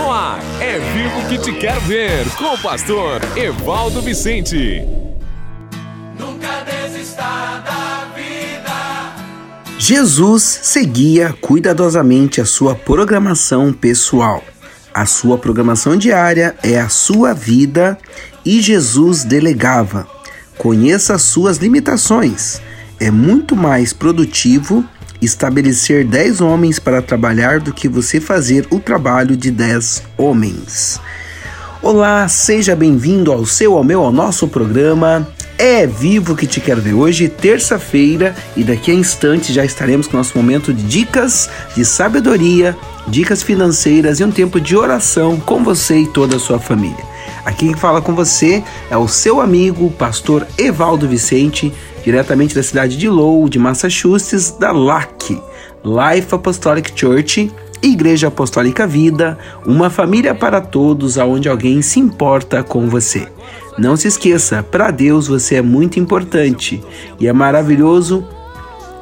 No ar, é vivo que te quero ver, com o pastor Evaldo Vicente. Nunca desista da vida. Jesus seguia cuidadosamente a sua programação pessoal. A sua programação diária é a sua vida e Jesus delegava. Conheça as suas limitações. É muito mais produtivo estabelecer 10 homens para trabalhar do que você fazer o trabalho de 10 homens. Olá, seja bem-vindo ao seu, ao meu, ao nosso programa. É vivo que te quero ver hoje, terça-feira, e daqui a instantes já estaremos com o nosso momento de dicas de sabedoria, dicas financeiras e um tempo de oração com você e toda a sua família. Aqui quem fala com você é o seu amigo, pastor Evaldo Vicente, diretamente da cidade de Lowell, de Massachusetts, da LAC, Life Apostolic Church, Igreja Apostólica Vida, uma família para todos, aonde alguém se importa com você. Não se esqueça, para Deus você é muito importante e é maravilhoso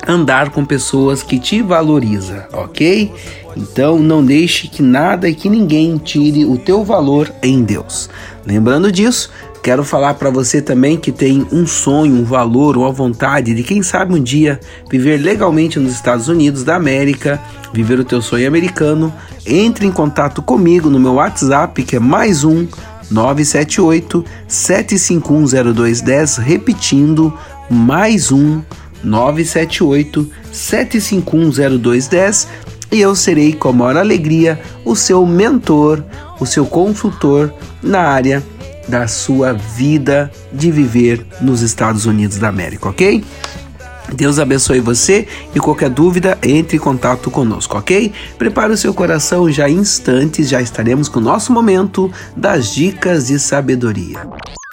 andar com pessoas que te valorizam, ok? Então não deixe que nada e que ninguém tire o teu valor em Deus. Lembrando disso, quero falar para você também que tem um sonho, um valor ou a vontade de quem sabe um dia viver legalmente nos Estados Unidos da América, viver o teu sonho americano. Entre em contato comigo no meu WhatsApp que é mais um 978 7510210, repetindo mais um 978 7510210 e eu serei com a maior alegria o seu mentor, o seu consultor na área da sua vida de viver nos Estados Unidos da América, ok? Deus abençoe você e qualquer dúvida, entre em contato conosco, ok? Prepare o seu coração, já em instantes já estaremos com o nosso momento das dicas de sabedoria.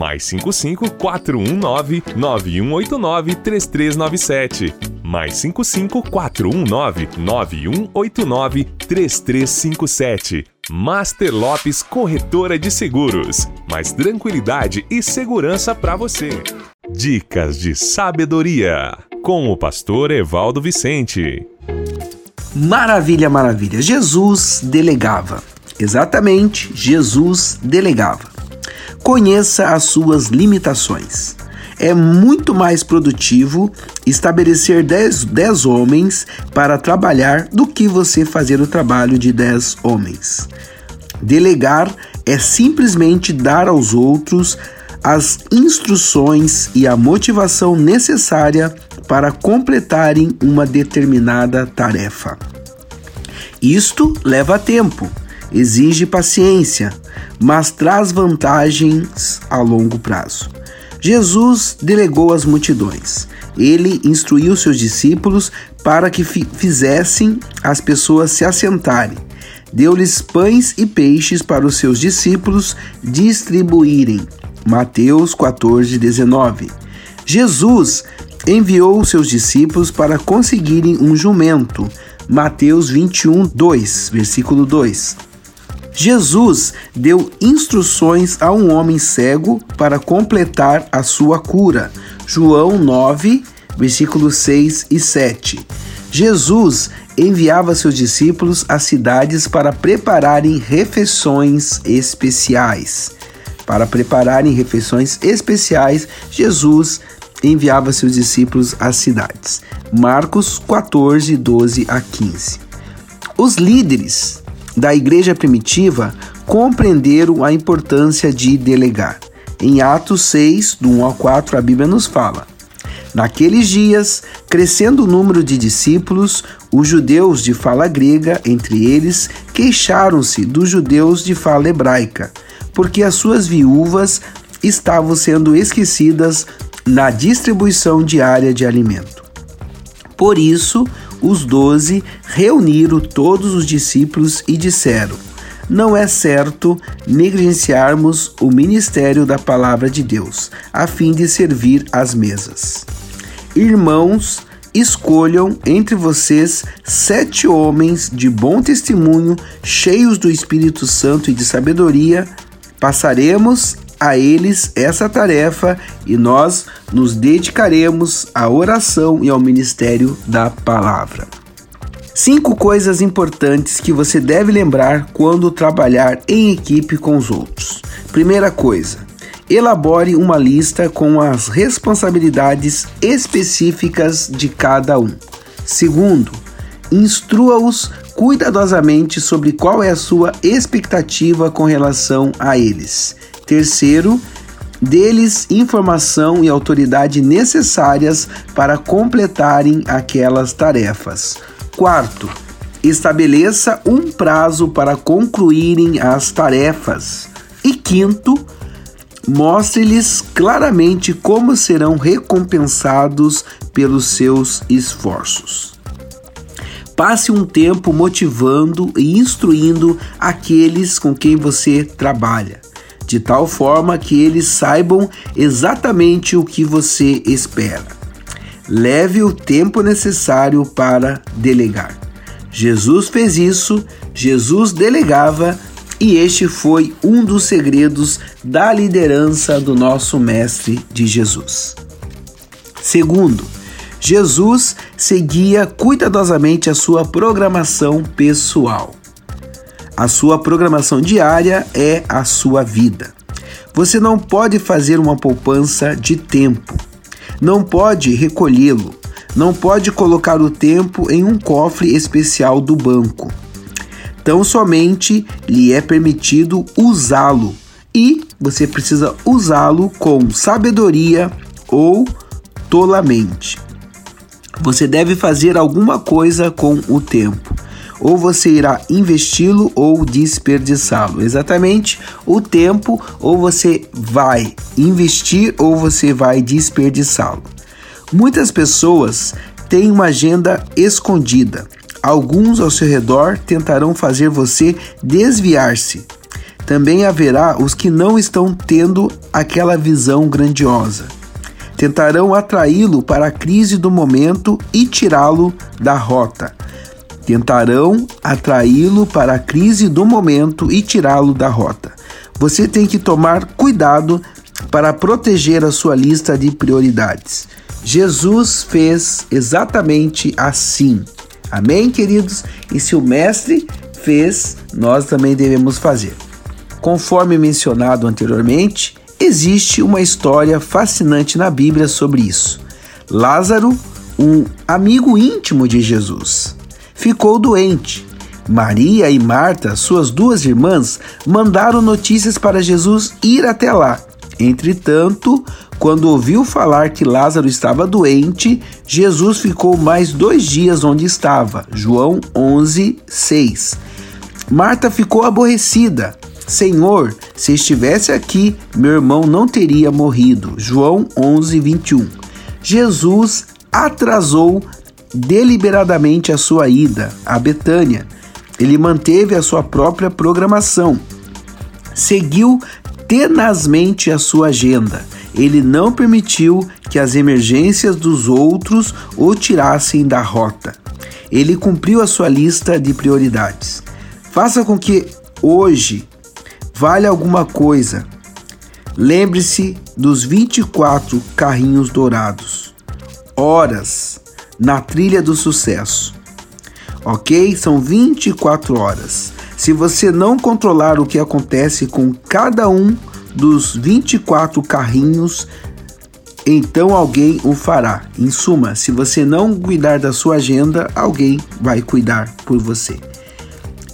mais 55 419 9189 3397. Mais 55 419 9189 3357. Master Lopes Corretora de Seguros. Mais tranquilidade e segurança para você. Dicas de sabedoria com o pastor Evaldo Vicente. Maravilha, maravilha. Jesus delegava. Exatamente, Jesus delegava. Conheça as suas limitações. É muito mais produtivo estabelecer 10, 10 homens para trabalhar do que você fazer o trabalho de 10 homens. Delegar é simplesmente dar aos outros as instruções e a motivação necessária para completarem uma determinada tarefa. Isto leva tempo, exige paciência, mas traz vantagens a longo prazo. Jesus delegou às multidões. Ele instruiu seus discípulos para que fizessem as pessoas se assentarem. Deu-lhes pães e peixes para os seus discípulos distribuírem. Mateus 14, 19. Jesus enviou seus discípulos para conseguirem um jumento. Mateus 21, 2, versículo 2. Jesus deu instruções a um homem cego para completar a sua cura. João 9, versículos 6 e 7. Jesus enviava seus discípulos às cidades para prepararem refeições especiais. Para prepararem refeições especiais, Jesus enviava seus discípulos às cidades. Marcos 14, 12 a 15. Os líderes da igreja primitiva compreenderam a importância de delegar. Em Atos 6, do 1 ao 4, a Bíblia nos fala: Naqueles dias, crescendo o número de discípulos, os judeus de fala grega, entre eles, queixaram-se dos judeus de fala hebraica, porque as suas viúvas estavam sendo esquecidas na distribuição diária de alimento. Por isso, os doze reuniram todos os discípulos e disseram: não é certo negligenciarmos o ministério da palavra de Deus, a fim de servir às mesas. Irmãos, escolham entre vocês sete homens de bom testemunho, cheios do Espírito Santo e de sabedoria. Passaremos a eles essa tarefa e nós nos dedicaremos à oração e ao ministério da palavra. Cinco coisas importantes que você deve lembrar quando trabalhar em equipe com os outros. Primeira coisa, elabore uma lista com as responsabilidades específicas de cada um. Segundo, instrua-os cuidadosamente sobre qual é a sua expectativa com relação a eles. Terceiro, deles informação e autoridade necessárias para completarem aquelas tarefas. Quarto, estabeleça um prazo para concluírem as tarefas. E quinto, mostre-lhes claramente como serão recompensados pelos seus esforços. Passe um tempo motivando e instruindo aqueles com quem você trabalha, de tal forma que eles saibam exatamente o que você espera. Leve o tempo necessário para delegar. Jesus fez isso, Jesus delegava e este foi um dos segredos da liderança do nosso Mestre de Jesus. Segundo, Jesus seguia cuidadosamente a sua programação pessoal. A sua programação diária é a sua vida. Você não pode fazer uma poupança de tempo não pode recolhê-lo, não pode colocar o tempo em um cofre especial do banco. Tão somente lhe é permitido usá-lo e você precisa usá-lo com sabedoria ou tolamente. Você deve fazer alguma coisa com o tempo. Ou você irá investi-lo ou desperdiçá-lo. Exatamente o tempo, ou você vai investir ou você vai desperdiçá-lo. Muitas pessoas têm uma agenda escondida. Alguns ao seu redor tentarão fazer você desviar-se. Também haverá os que não estão tendo aquela visão grandiosa. Tentarão atraí-lo para a crise do momento e tirá-lo da rota tentarão atraí-lo para a crise do momento e tirá-lo da rota. Você tem que tomar cuidado para proteger a sua lista de prioridades. Jesus fez exatamente assim. Amém, queridos? E se o Mestre fez, nós também devemos fazer. Conforme mencionado anteriormente, existe uma história fascinante na Bíblia sobre isso. Lázaro, um amigo íntimo de Jesus, ficou doente. Maria e Marta, suas duas irmãs, mandaram notícias para Jesus ir até lá. Entretanto, quando ouviu falar que Lázaro estava doente, Jesus ficou mais dois dias onde estava. João 11, 6. Marta ficou aborrecida. Senhor, se estivesse aqui, meu irmão não teria morrido. João 11, 21. Jesus atrasou deliberadamente a sua ida a Betânia. Ele manteve a sua própria programação. Seguiu tenazmente a sua agenda. Ele não permitiu que as emergências dos outros o tirassem da rota. Ele cumpriu a sua lista de prioridades. Faça com que hoje vale alguma coisa. Lembre-se dos 24 carrinhos dourados. Horas na trilha do sucesso. Ok? São 24 horas. Se você não controlar o que acontece com cada um dos 24 carrinhos, então alguém o fará. Em suma, se você não cuidar da sua agenda, alguém vai cuidar por você.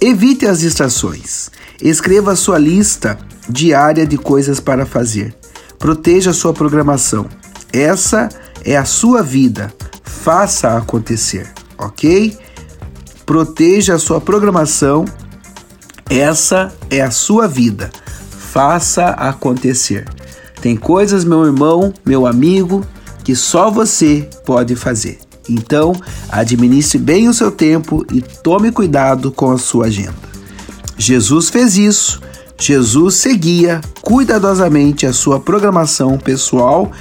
Evite as distrações. Escreva sua lista diária de coisas para fazer. Proteja sua programação. Essa é a sua vida faça acontecer, ok? Proteja a sua programação, essa é a sua vida. Faça acontecer. Tem coisas, meu irmão, meu amigo, que só você pode fazer. Então, administre bem o seu tempo e tome cuidado com a sua agenda. Jesus fez isso. Jesus seguia cuidadosamente a sua programação pessoal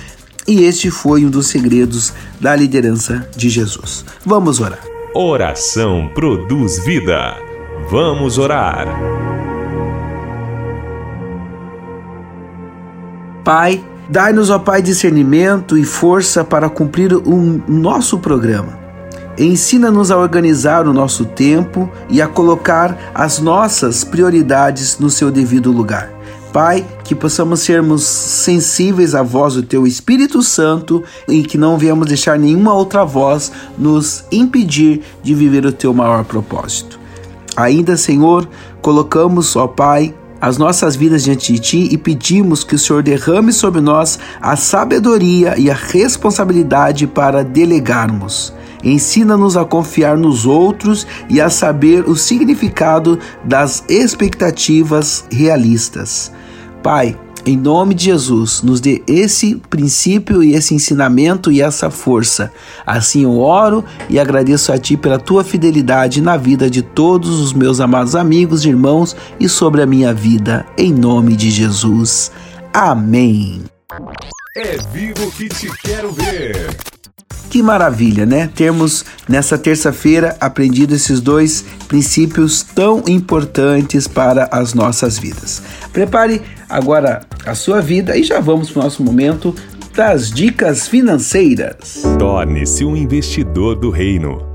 e este foi um dos segredos da liderança de Jesus. Vamos orar. Oração produz vida. Vamos orar. Pai, dai-nos, ó Pai, discernimento e força para cumprir o nosso programa. Ensina-nos a organizar o nosso tempo e a colocar as nossas prioridades no seu devido lugar. Pai, que possamos sermos sensíveis à voz do Teu Espírito Santo e que não venhamos deixar nenhuma outra voz nos impedir de viver o Teu maior propósito. Ainda, Senhor, colocamos, ó Pai, as nossas vidas diante de Ti e pedimos que o Senhor derrame sobre nós a sabedoria e a responsabilidade para delegarmos. Ensina-nos a confiar nos outros e a saber o significado das expectativas realistas. Pai, em nome de Jesus, nos dê esse princípio e esse ensinamento e essa força. Assim eu oro e agradeço a Ti pela Tua fidelidade na vida de todos os meus amados amigos, irmãos e sobre a minha vida. Em nome de Jesus. Amém. É vivo que te quero ver. Que maravilha, né? Termos nessa terça-feira aprendido esses dois princípios tão importantes para as nossas vidas. Prepare agora a sua vida e já vamos para o nosso momento das dicas financeiras. Torne-se um investidor do reino.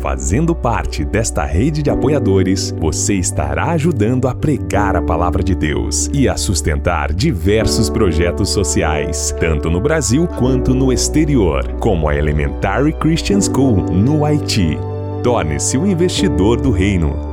Fazendo parte desta rede de apoiadores, você estará ajudando a pregar a palavra de Deus e a sustentar diversos projetos sociais, tanto no Brasil quanto no exterior, como a Elementary Christian School no Haiti. Torne-se um investidor do reino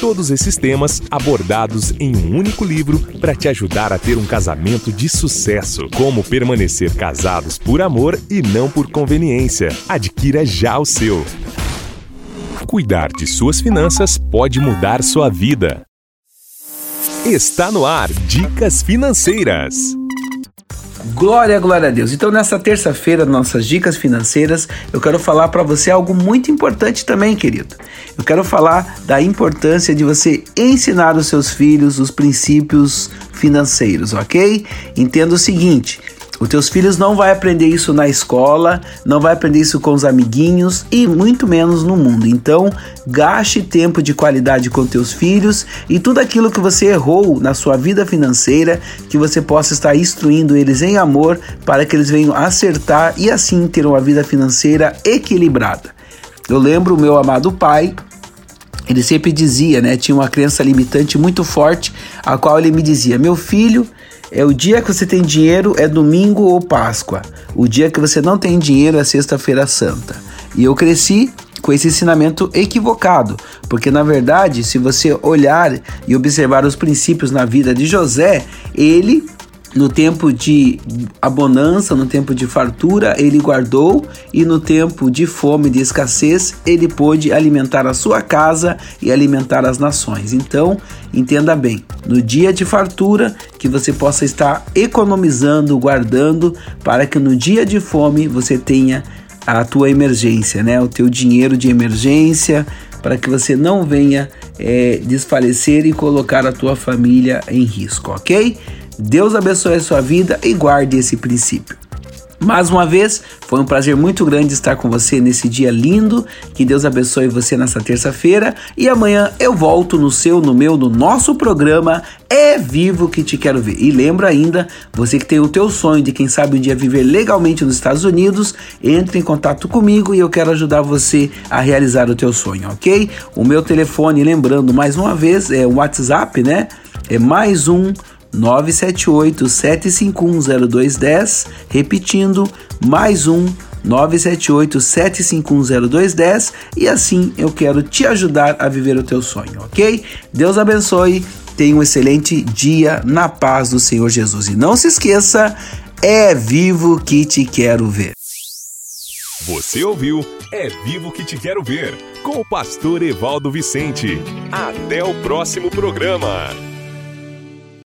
Todos esses temas abordados em um único livro para te ajudar a ter um casamento de sucesso. Como permanecer casados por amor e não por conveniência. Adquira já o seu. Cuidar de suas finanças pode mudar sua vida. Está no ar Dicas Financeiras. Glória, glória a Deus. Então, nessa terça-feira, nossas dicas financeiras, eu quero falar para você algo muito importante também, querido. Eu quero falar da importância de você ensinar os seus filhos os princípios financeiros, ok? Entenda o seguinte: os teus filhos não vai aprender isso na escola, não vai aprender isso com os amiguinhos e muito menos no mundo. Então, gaste tempo de qualidade com teus filhos e tudo aquilo que você errou na sua vida financeira, que você possa estar instruindo eles em amor para que eles venham acertar e assim ter uma vida financeira equilibrada. Eu lembro o meu amado pai, ele sempre dizia, né? Tinha uma crença limitante muito forte, a qual ele me dizia: Meu filho, é o dia que você tem dinheiro é domingo ou Páscoa. O dia que você não tem dinheiro é sexta-feira santa. E eu cresci com esse ensinamento equivocado, porque na verdade, se você olhar e observar os princípios na vida de José, ele no tempo de abonança, no tempo de fartura, ele guardou, e no tempo de fome e de escassez, ele pôde alimentar a sua casa e alimentar as nações. Então, entenda bem, no dia de fartura, que você possa estar economizando, guardando, para que no dia de fome você tenha a tua emergência, né? O teu dinheiro de emergência, para que você não venha é, desfalecer e colocar a tua família em risco, ok? Deus abençoe a sua vida e guarde esse princípio. Mais uma vez, foi um prazer muito grande estar com você nesse dia lindo. Que Deus abençoe você nessa terça-feira. E amanhã eu volto no seu, no meu, no nosso programa É Vivo que Te Quero Ver. E lembra ainda, você que tem o teu sonho de quem sabe um dia viver legalmente nos Estados Unidos, entre em contato comigo e eu quero ajudar você a realizar o teu sonho, ok? O meu telefone, lembrando mais uma vez, é o WhatsApp, né? É mais um 978 7510210, repetindo, mais um 978 7510210 e assim eu quero te ajudar a viver o teu sonho, ok? Deus abençoe Tenha um excelente dia na paz do Senhor Jesus. E não se esqueça, é vivo que te quero ver. Você ouviu É Vivo que te quero ver com o pastor Evaldo Vicente. Até o próximo programa.